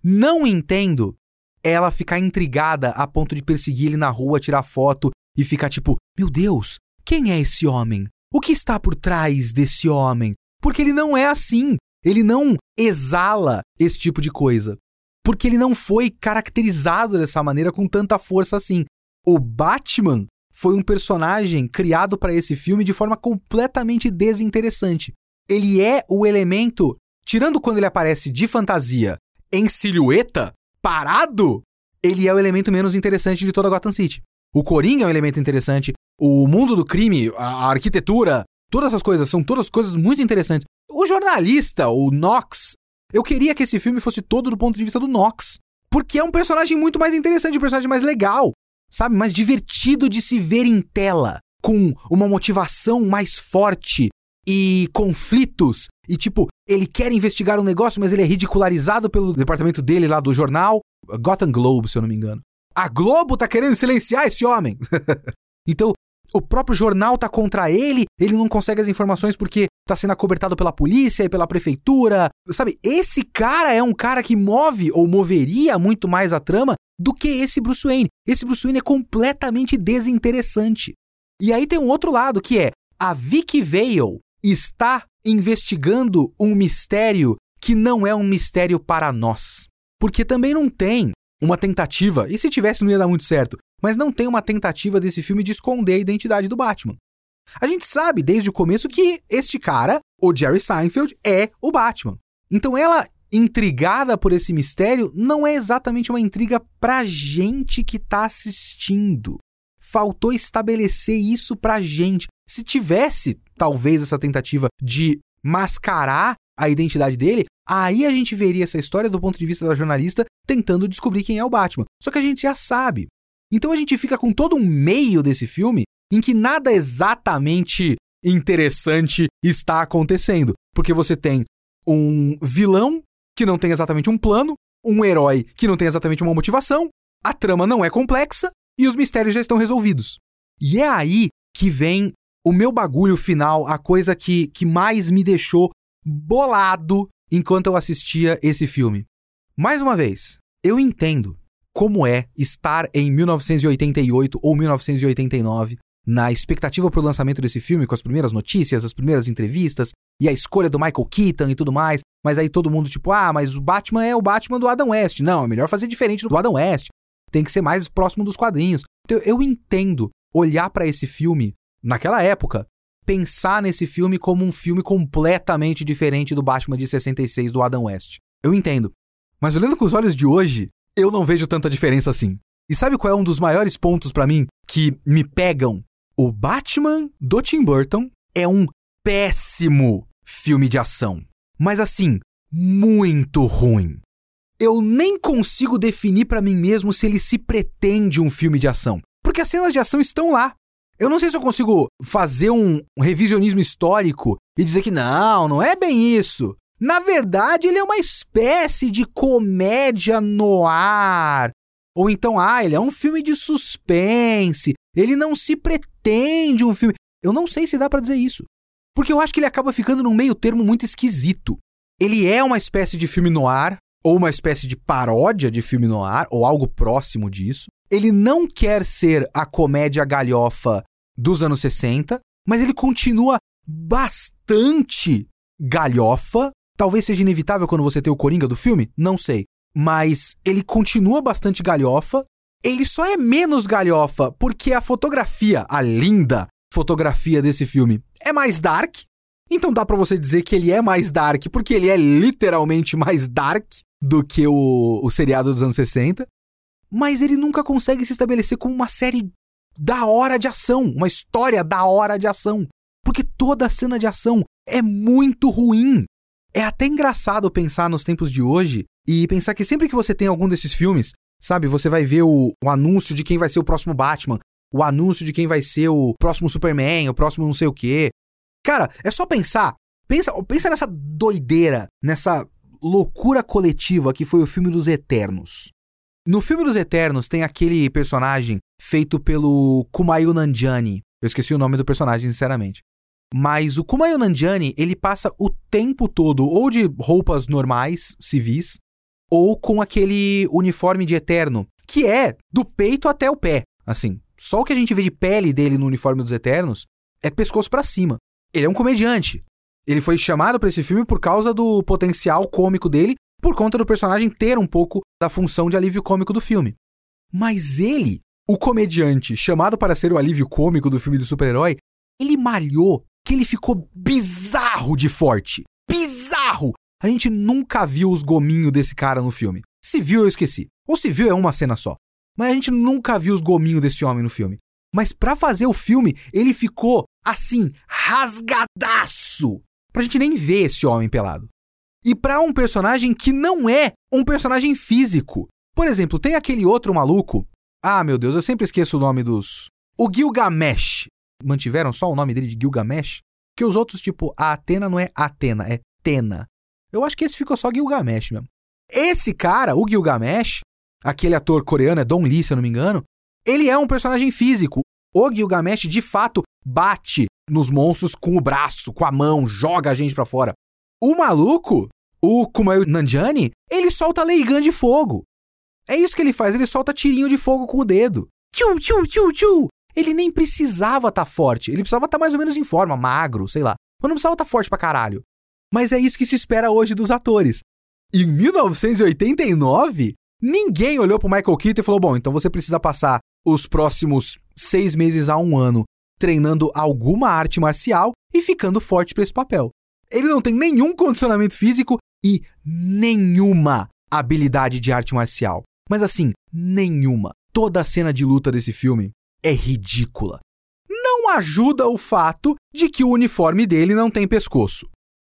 Não entendo ela ficar intrigada a ponto de perseguir ele na rua, tirar foto e ficar tipo: Meu Deus, quem é esse homem? O que está por trás desse homem? Porque ele não é assim. Ele não exala esse tipo de coisa porque ele não foi caracterizado dessa maneira com tanta força assim. O Batman foi um personagem criado para esse filme de forma completamente desinteressante. Ele é o elemento, tirando quando ele aparece de fantasia em silhueta, parado, ele é o elemento menos interessante de toda Gotham City. O Coringa é um elemento interessante, o mundo do crime, a arquitetura, todas essas coisas são todas coisas muito interessantes. O jornalista, o Knox, eu queria que esse filme fosse todo do ponto de vista do Nox. Porque é um personagem muito mais interessante, um personagem mais legal, sabe? Mais divertido de se ver em tela. Com uma motivação mais forte e conflitos. E tipo, ele quer investigar um negócio, mas ele é ridicularizado pelo departamento dele lá do jornal. Gotham Globe, se eu não me engano. A Globo tá querendo silenciar esse homem. (laughs) então, o próprio jornal tá contra ele, ele não consegue as informações porque tá sendo acobertado pela polícia e pela prefeitura. Sabe, esse cara é um cara que move ou moveria muito mais a trama do que esse Bruce Wayne. Esse Bruce Wayne é completamente desinteressante. E aí tem um outro lado que é a Vicky Vale está investigando um mistério que não é um mistério para nós. Porque também não tem uma tentativa, e se tivesse não ia dar muito certo, mas não tem uma tentativa desse filme de esconder a identidade do Batman. A gente sabe desde o começo que este cara, o Jerry Seinfeld, é o Batman. Então ela, intrigada por esse mistério, não é exatamente uma intriga pra gente que tá assistindo. Faltou estabelecer isso pra gente. Se tivesse, talvez, essa tentativa de mascarar a identidade dele, aí a gente veria essa história do ponto de vista da jornalista tentando descobrir quem é o Batman. Só que a gente já sabe. Então a gente fica com todo um meio desse filme em que nada exatamente interessante está acontecendo. Porque você tem um vilão que não tem exatamente um plano, um herói que não tem exatamente uma motivação, a trama não é complexa e os mistérios já estão resolvidos. E é aí que vem o meu bagulho final, a coisa que, que mais me deixou bolado enquanto eu assistia esse filme. Mais uma vez, eu entendo como é estar em 1988 ou 1989 na expectativa para o lançamento desse filme, com as primeiras notícias, as primeiras entrevistas e a escolha do Michael Keaton e tudo mais. Mas aí todo mundo, tipo, ah, mas o Batman é o Batman do Adam West. Não, é melhor fazer diferente do Adam West. Tem que ser mais próximo dos quadrinhos. Então eu entendo olhar para esse filme naquela época pensar nesse filme como um filme completamente diferente do Batman de 66 do Adam West. Eu entendo. Mas olhando com os olhos de hoje, eu não vejo tanta diferença assim. E sabe qual é um dos maiores pontos para mim que me pegam? O Batman do Tim Burton é um péssimo filme de ação. Mas assim, muito ruim. Eu nem consigo definir para mim mesmo se ele se pretende um filme de ação, porque as cenas de ação estão lá. Eu não sei se eu consigo fazer um, revisionismo histórico e dizer que não, não é bem isso. Na verdade, ele é uma espécie de comédia no ar. Ou então, ah, ele é um filme de suspense. Ele não se pretende um filme. Eu não sei se dá para dizer isso. Porque eu acho que ele acaba ficando num meio termo muito esquisito. Ele é uma espécie de filme no ar, ou uma espécie de paródia de filme no ar, ou algo próximo disso. Ele não quer ser a comédia galhofa dos anos 60, mas ele continua bastante galhofa. Talvez seja inevitável quando você tem o Coringa do filme, não sei. Mas ele continua bastante galhofa. Ele só é menos galhofa porque a fotografia, a linda fotografia desse filme, é mais dark. Então dá para você dizer que ele é mais dark porque ele é literalmente mais dark do que o, o seriado dos anos 60 mas ele nunca consegue se estabelecer como uma série da hora de ação, uma história da hora de ação. Porque toda a cena de ação é muito ruim. É até engraçado pensar nos tempos de hoje e pensar que sempre que você tem algum desses filmes, sabe, você vai ver o, o anúncio de quem vai ser o próximo Batman, o anúncio de quem vai ser o próximo Superman, o próximo não sei o quê. Cara, é só pensar. Pensa, pensa nessa doideira, nessa loucura coletiva que foi o filme dos Eternos. No filme dos Eternos tem aquele personagem feito pelo Kumail Nanjiani. Eu esqueci o nome do personagem, sinceramente. Mas o Kumail Nanjiani, ele passa o tempo todo ou de roupas normais, civis, ou com aquele uniforme de Eterno, que é do peito até o pé, assim. Só o que a gente vê de pele dele no uniforme dos Eternos é pescoço para cima. Ele é um comediante. Ele foi chamado para esse filme por causa do potencial cômico dele por conta do personagem ter um pouco da função de alívio cômico do filme. Mas ele, o comediante chamado para ser o alívio cômico do filme do super-herói, ele malhou que ele ficou bizarro de forte. Bizarro! A gente nunca viu os gominhos desse cara no filme. Se viu, eu esqueci. Ou se viu, é uma cena só. Mas a gente nunca viu os gominhos desse homem no filme. Mas para fazer o filme, ele ficou assim, rasgadaço. Pra gente nem ver esse homem pelado e para um personagem que não é um personagem físico. Por exemplo, tem aquele outro maluco. Ah, meu Deus, eu sempre esqueço o nome dos. O Gilgamesh. Mantiveram só o nome dele de Gilgamesh? Que os outros, tipo, a Atena não é Atena, é Tena. Eu acho que esse ficou só Gilgamesh mesmo. Esse cara, o Gilgamesh, aquele ator coreano, é Don Lee, se eu não me engano, ele é um personagem físico. O Gilgamesh, de fato, bate nos monstros com o braço, com a mão, joga a gente para fora. O maluco, o Kumail Nanjiani, ele solta gun de fogo. É isso que ele faz, ele solta tirinho de fogo com o dedo. Tchu, tchu, tchu. Ele nem precisava estar tá forte, ele precisava estar tá mais ou menos em forma, magro, sei lá. Mas não precisava estar tá forte pra caralho. Mas é isso que se espera hoje dos atores. Em 1989, ninguém olhou pro Michael Keaton e falou: bom, então você precisa passar os próximos seis meses a um ano treinando alguma arte marcial e ficando forte para esse papel. Ele não tem nenhum condicionamento físico e nenhuma habilidade de arte marcial. Mas assim, nenhuma. Toda a cena de luta desse filme é ridícula. Não ajuda o fato de que o uniforme dele não tem pescoço.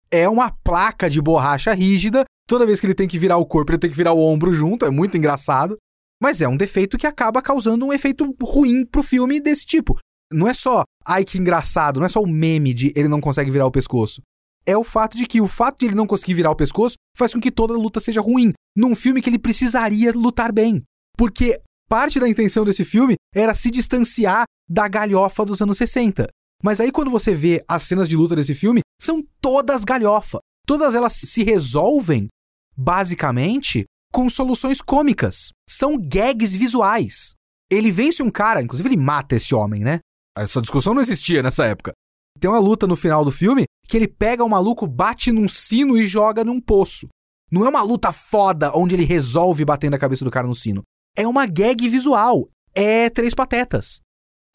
É uma placa de borracha rígida, toda vez que ele tem que virar o corpo, ele tem que virar o ombro junto, é muito engraçado. Mas é um defeito que acaba causando um efeito ruim pro filme desse tipo. Não é só, ai que engraçado, não é só o meme de ele não consegue virar o pescoço é o fato de que o fato de ele não conseguir virar o pescoço faz com que toda a luta seja ruim, num filme que ele precisaria lutar bem. Porque parte da intenção desse filme era se distanciar da galhofa dos anos 60. Mas aí quando você vê as cenas de luta desse filme, são todas galhofa. Todas elas se resolvem, basicamente, com soluções cômicas. São gags visuais. Ele vence um cara, inclusive ele mata esse homem, né? Essa discussão não existia nessa época. Tem uma luta no final do filme que ele pega o maluco, bate num sino e joga num poço. Não é uma luta foda onde ele resolve bater na cabeça do cara no sino. É uma gag visual. É Três Patetas.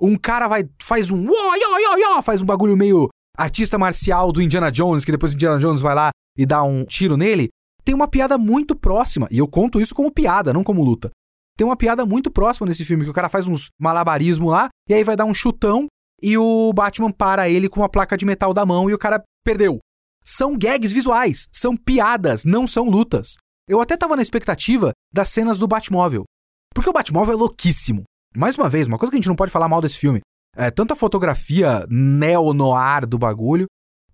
um cara vai, faz um, faz um bagulho meio artista marcial do Indiana Jones, que depois o Indiana Jones vai lá e dá um tiro nele. Tem uma piada muito próxima, e eu conto isso como piada, não como luta. Tem uma piada muito próxima nesse filme, que o cara faz uns malabarismo lá, e aí vai dar um chutão, e o Batman para ele com uma placa de metal da mão, e o cara perdeu. São gags visuais, são piadas, não são lutas. Eu até tava na expectativa das cenas do Batmóvel. Porque o Batmóvel é louquíssimo. Mais uma vez, uma coisa que a gente não pode falar mal desse filme. É tanto a fotografia neo-noir do bagulho,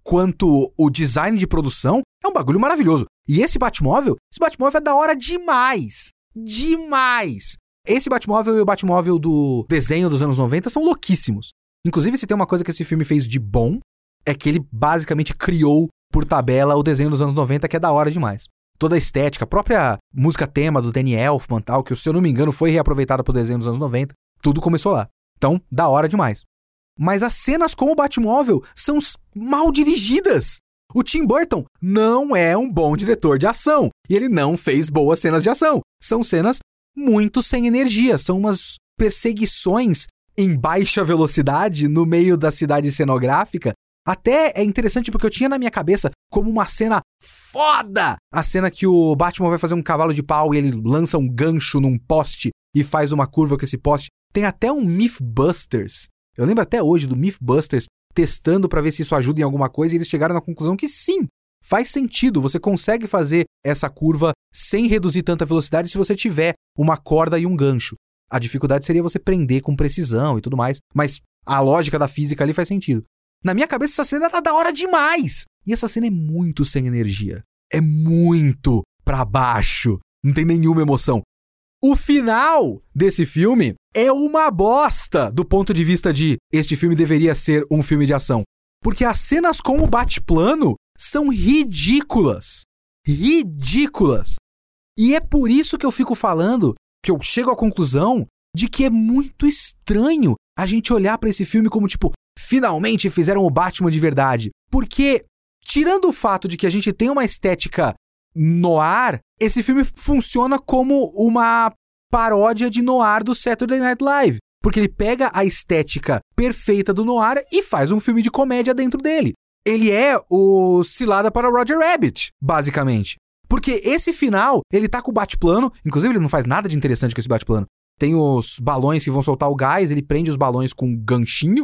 quanto o design de produção, é um bagulho maravilhoso. E esse Batmóvel, esse Batmóvel é da hora demais. Demais. Esse Batmóvel e o Batmóvel do desenho dos anos 90 são louquíssimos. Inclusive, se tem uma coisa que esse filme fez de bom, é que ele basicamente criou por tabela o desenho dos anos 90, que é da hora demais. Toda a estética, a própria música tema do Danny Elfman, tal, que se eu não me engano foi reaproveitada pro desenho dos anos 90, tudo começou lá. Então, da hora demais. Mas as cenas com o Batmóvel são mal dirigidas. O Tim Burton não é um bom diretor de ação e ele não fez boas cenas de ação. São cenas muito sem energia, são umas perseguições em baixa velocidade no meio da cidade cenográfica até é interessante porque eu tinha na minha cabeça como uma cena foda a cena que o Batman vai fazer um cavalo de pau e ele lança um gancho num poste e faz uma curva com esse poste. Tem até um Mythbusters. Eu lembro até hoje do Mythbusters testando para ver se isso ajuda em alguma coisa e eles chegaram na conclusão que sim, faz sentido. Você consegue fazer essa curva sem reduzir tanta velocidade se você tiver uma corda e um gancho. A dificuldade seria você prender com precisão e tudo mais, mas a lógica da física ali faz sentido. Na minha cabeça, essa cena tá da hora demais. E essa cena é muito sem energia. É muito pra baixo. Não tem nenhuma emoção. O final desse filme é uma bosta do ponto de vista de este filme deveria ser um filme de ação. Porque as cenas com o bate-plano são ridículas. Ridículas. E é por isso que eu fico falando que eu chego à conclusão de que é muito estranho a gente olhar para esse filme como tipo, finalmente fizeram o Batman de verdade. Porque, tirando o fato de que a gente tem uma estética noir, esse filme funciona como uma paródia de noir do Saturday Night Live. Porque ele pega a estética perfeita do noir e faz um filme de comédia dentro dele. Ele é o cilada para Roger Rabbit, basicamente. Porque esse final, ele tá com o bate-plano, inclusive ele não faz nada de interessante com esse bate-plano. Tem os balões que vão soltar o gás, ele prende os balões com um ganchinho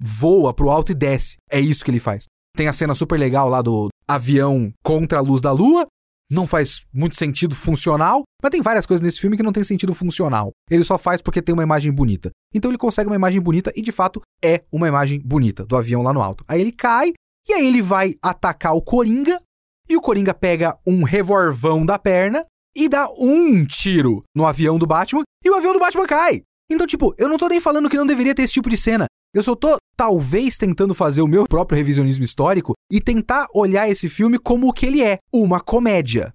voa pro alto e desce. É isso que ele faz. Tem a cena super legal lá do avião contra a luz da lua. Não faz muito sentido funcional, mas tem várias coisas nesse filme que não tem sentido funcional. Ele só faz porque tem uma imagem bonita. Então ele consegue uma imagem bonita e de fato é uma imagem bonita do avião lá no alto. Aí ele cai e aí ele vai atacar o Coringa e o Coringa pega um revolvão da perna e dá um tiro no avião do Batman e o avião do Batman cai. Então, tipo, eu não tô nem falando que não deveria ter esse tipo de cena. Eu só tô, talvez, tentando fazer o meu próprio revisionismo histórico e tentar olhar esse filme como o que ele é: uma comédia.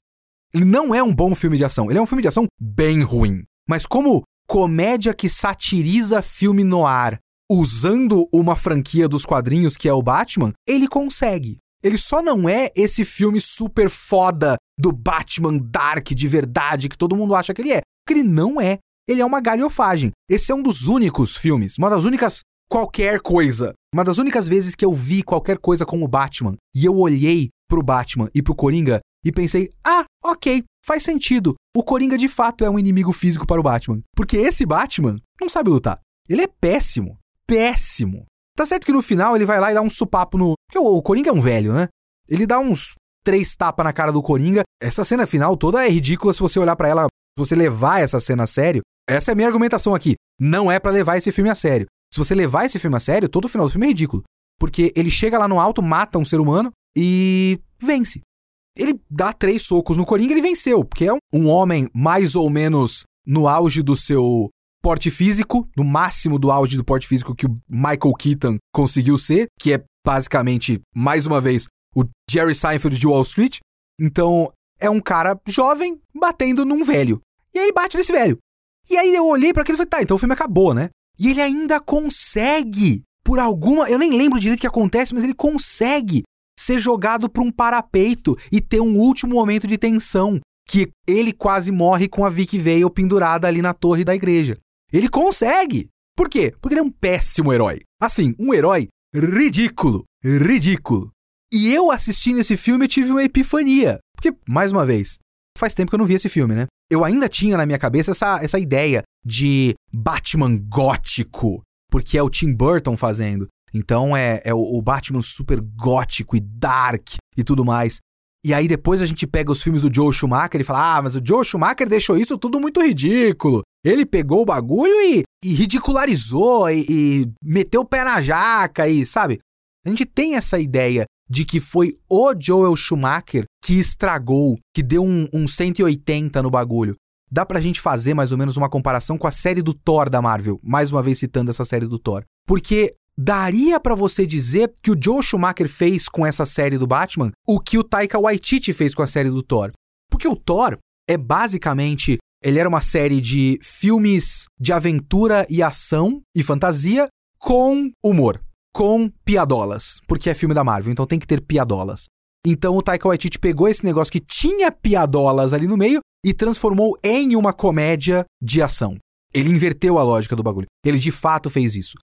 Ele não é um bom filme de ação, ele é um filme de ação bem ruim. Mas como comédia que satiriza filme noir, usando uma franquia dos quadrinhos que é o Batman, ele consegue. Ele só não é esse filme super foda do Batman Dark de verdade que todo mundo acha que ele é. Porque ele não é. Ele é uma galhofagem. Esse é um dos únicos filmes, uma das únicas qualquer coisa. Uma das únicas vezes que eu vi qualquer coisa com o Batman e eu olhei pro Batman e pro Coringa e pensei: ah, ok, faz sentido. O Coringa de fato é um inimigo físico para o Batman. Porque esse Batman não sabe lutar. Ele é péssimo. Péssimo. Tá certo que no final ele vai lá e dá um supapo no. Porque o, Coringa é um velho, né? Ele dá uns três tapas na cara do Coringa. Essa cena final toda é ridícula se você olhar para ela, se você levar essa cena a sério. Essa é a minha argumentação aqui. Não é para levar esse filme a sério. Se você levar esse filme a sério, todo o final do filme é ridículo. Porque ele chega lá no alto, mata um ser humano e vence. Ele dá três socos no Coringa e ele venceu, porque é um, homem mais ou menos no auge do seu porte físico, no máximo do auge do porte físico que o Michael Keaton conseguiu ser, que é basicamente, mais uma vez, o Jerry Seinfeld de Wall Street. Então, é um cara jovem batendo num velho. E aí ele bate nesse velho. E aí eu olhei para aquilo e falei, tá, então o filme acabou, né? E ele ainda consegue, por alguma. Eu nem lembro direito o que acontece, mas ele consegue ser jogado para um parapeito e ter um último momento de tensão. Que ele quase morre com a Vicky Vale pendurada ali na torre da igreja. Ele consegue! Por quê? Porque ele é um péssimo herói. Assim, um herói ridículo. Ridículo. E eu assistindo esse filme tive uma epifania. Porque, mais uma vez, faz tempo que eu não vi esse filme, né? Eu ainda tinha na minha cabeça essa, essa ideia de Batman gótico, porque é o Tim Burton fazendo. Então é, é o, o Batman super gótico e dark e tudo mais. E aí depois a gente pega os filmes do Joe Schumacher e fala: ah, mas o Joe Schumacher deixou isso tudo muito ridículo. Ele pegou o bagulho e, e ridicularizou e, e meteu o pé na jaca e, sabe? A gente tem essa ideia de que foi o Joel Schumacher que estragou, que deu um, um 180 no bagulho. Dá pra gente fazer mais ou menos uma comparação com a série do Thor da Marvel, mais uma vez citando essa série do Thor. Porque daria para você dizer que o Joel Schumacher fez com essa série do Batman o que o Taika Waititi fez com a série do Thor. Porque o Thor é basicamente ele era uma série de filmes de aventura e ação e fantasia com humor com piadolas, porque é filme da Marvel, então tem que ter piadolas. Então o Taika Waititi pegou esse negócio que tinha piadolas ali no meio e transformou em uma comédia de ação. Ele inverteu a lógica do bagulho. Ele de fato fez isso.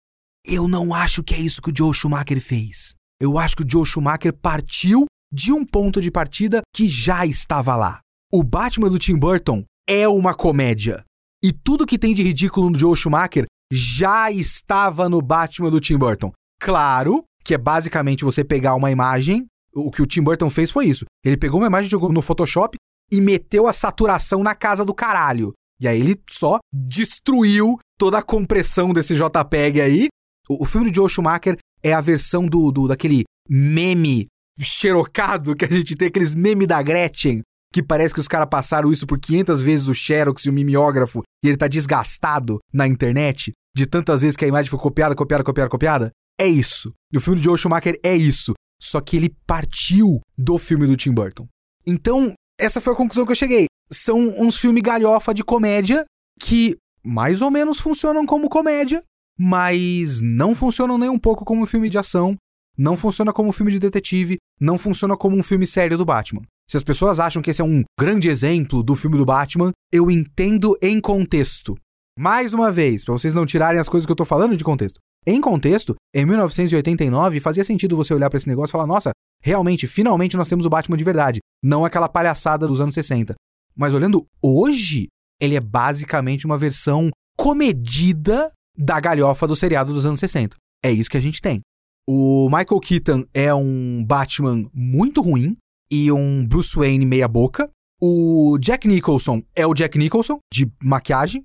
Eu não acho que é isso que o Joe Schumacher fez. Eu acho que o Joe Schumacher partiu de um ponto de partida que já estava lá. O Batman do Tim Burton é uma comédia. E tudo que tem de ridículo no Joe Schumacher já estava no Batman do Tim Burton claro, que é basicamente você pegar uma imagem. O que o Tim Burton fez foi isso. Ele pegou uma imagem, jogou no Photoshop e meteu a saturação na casa do caralho. E aí ele só destruiu toda a compressão desse JPEG aí. O, o filme do Joe Schumacher é a versão do, do daquele meme xerocado que a gente tem, aqueles memes da Gretchen, que parece que os caras passaram isso por 500 vezes o xerox e o mimeógrafo e ele tá desgastado na internet de tantas vezes que a imagem foi copiada, copiada, copiada, copiada é isso. E o filme de Joe Schumacher é isso. Só que ele partiu do filme do Tim Burton. Então, essa foi a conclusão que eu cheguei. São uns filmes galhofa de comédia que mais ou menos funcionam como comédia, mas não funcionam nem um pouco como filme de ação, não funciona como filme de detetive, não funciona como um filme sério do Batman. Se as pessoas acham que esse é um grande exemplo do filme do Batman, eu entendo em contexto. Mais uma vez, para vocês não tirarem as coisas que eu tô falando de contexto. Em contexto, em 1989 fazia sentido você olhar para esse negócio e falar: nossa, realmente, finalmente nós temos o Batman de verdade, não aquela palhaçada dos anos 60. Mas olhando hoje, ele é basicamente uma versão comedida da galhofa do seriado dos anos 60. É isso que a gente tem. O Michael Keaton é um Batman muito ruim e um Bruce Wayne meia-boca. O Jack Nicholson é o Jack Nicholson, de maquiagem.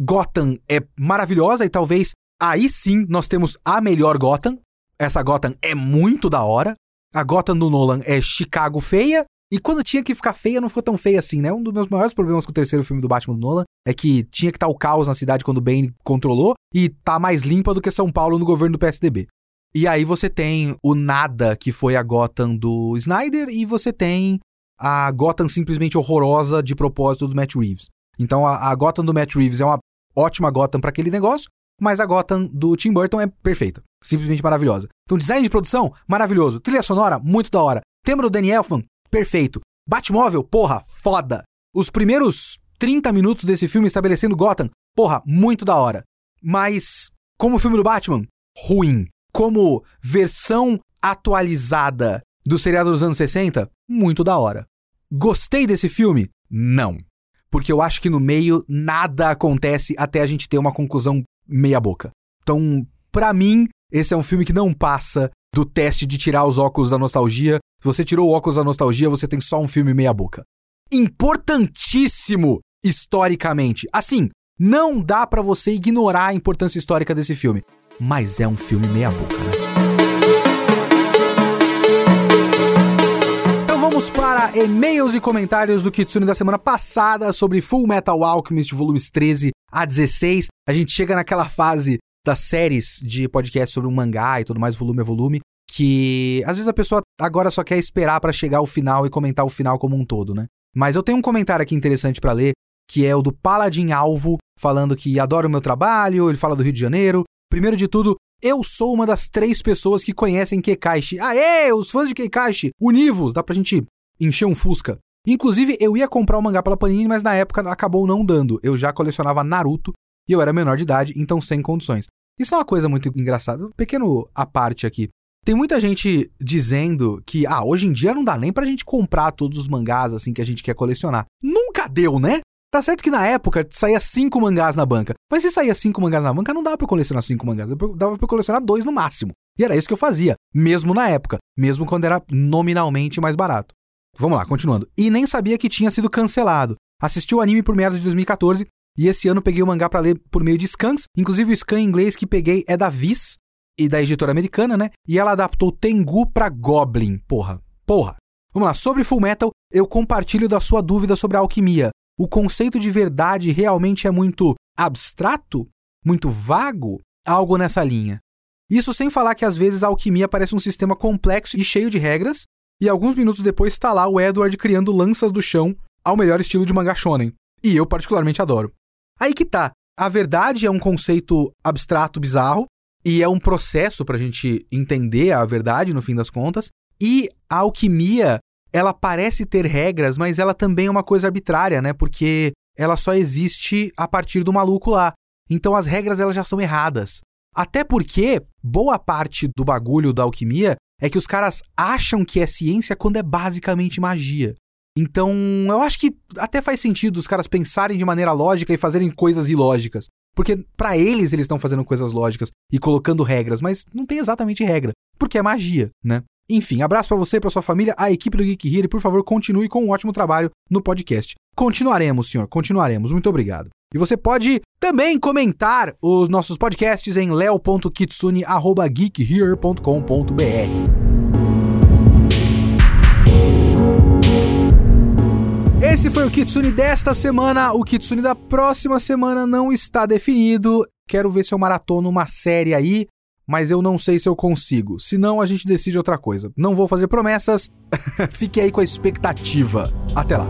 Gotham é maravilhosa e talvez Aí sim nós temos a melhor Gotham. Essa Gotham é muito da hora. A Gotham do Nolan é Chicago feia. E quando tinha que ficar feia, não ficou tão feia assim, né? Um dos meus maiores problemas com o terceiro filme do Batman do Nolan é que tinha que estar tá o caos na cidade quando o Bane controlou e tá mais limpa do que São Paulo no governo do PSDB. E aí você tem o nada que foi a Gotham do Snyder e você tem a Gotham simplesmente horrorosa de propósito do Matt Reeves. Então a, a Gotham do Matt Reeves é uma ótima Gotham para aquele negócio mas a Gotham do Tim Burton é perfeita. Simplesmente maravilhosa. Então, design de produção, maravilhoso. Trilha sonora, muito da hora. Tema do Danny Elfman, perfeito. Batmóvel, porra, foda. Os primeiros 30 minutos desse filme estabelecendo Gotham, porra, muito da hora. Mas, como filme do Batman, ruim. Como versão atualizada do seriado dos anos 60, muito da hora. Gostei desse filme? Não. Porque eu acho que no meio nada acontece até a gente ter uma conclusão meia boca. Então, para mim, esse é um filme que não passa do teste de tirar os óculos da nostalgia. Se você tirou o óculos da nostalgia, você tem só um filme meia boca. Importantíssimo historicamente. Assim, não dá para você ignorar a importância histórica desse filme, mas é um filme meia boca, né? Vamos para e-mails e comentários do Kitsune da semana passada sobre Full Metal Alchemist volumes 13 a 16, a gente chega naquela fase das séries de podcast sobre um mangá e tudo mais, volume a volume, que às vezes a pessoa agora só quer esperar para chegar ao final e comentar o final como um todo, né? Mas eu tenho um comentário aqui interessante para ler, que é o do Paladin Alvo, falando que adora o meu trabalho, ele fala do Rio de Janeiro. Primeiro de tudo, eu sou uma das três pessoas que conhecem Kekaishi. Aê, os fãs de Kekaishi, univos, dá pra gente encher um Fusca. Inclusive, eu ia comprar o mangá pela Panini, mas na época acabou não dando. Eu já colecionava Naruto e eu era menor de idade, então sem condições. Isso é uma coisa muito engraçada. Um pequeno à parte aqui. Tem muita gente dizendo que, ah, hoje em dia não dá nem pra gente comprar todos os mangás assim que a gente quer colecionar. Nunca deu, né? Tá certo que na época saía cinco mangás na banca. Mas se saía cinco mangás na banca, não dava pra colecionar cinco mangás. Dava pra colecionar dois no máximo. E era isso que eu fazia, mesmo na época, mesmo quando era nominalmente mais barato. Vamos lá, continuando. E nem sabia que tinha sido cancelado. Assisti o anime por meados de 2014 e esse ano peguei o mangá para ler por meio de scans. Inclusive o scan em inglês que peguei é da Viz e da editora americana, né? E ela adaptou Tengu pra Goblin. Porra. Porra. Vamos lá, sobre Full Metal, eu compartilho da sua dúvida sobre a alquimia. O conceito de verdade realmente é muito abstrato? Muito vago? Algo nessa linha. Isso sem falar que às vezes a alquimia parece um sistema complexo e cheio de regras, e alguns minutos depois está lá o Edward criando lanças do chão ao melhor estilo de manga shonen. E eu particularmente adoro. Aí que tá. A verdade é um conceito abstrato, bizarro, e é um processo pra gente entender a verdade no fim das contas. E a alquimia, ela parece ter regras, mas ela também é uma coisa arbitrária, né? Porque ela só existe a partir do maluco lá. Então as regras elas já são erradas. Até porque boa parte do bagulho da alquimia é que os caras acham que é ciência quando é basicamente magia. Então, eu acho que até faz sentido os caras pensarem de maneira lógica e fazerem coisas ilógicas. Porque para eles eles estão fazendo coisas lógicas e colocando regras, mas não tem exatamente regra, porque é magia, né? Enfim, abraço para você, para sua família, a equipe do Geek Here e por favor, continue com um ótimo trabalho no podcast. Continuaremos, senhor, continuaremos. Muito obrigado. E você pode também comentar os nossos podcasts em leo.kitsune@geekhere.com.br. Esse foi o Kitsune desta semana. O Kitsune da próxima semana não está definido. Quero ver se eu maratono uma série aí, mas eu não sei se eu consigo. Se não, a gente decide outra coisa. Não vou fazer promessas. (laughs) Fique aí com a expectativa. Até lá.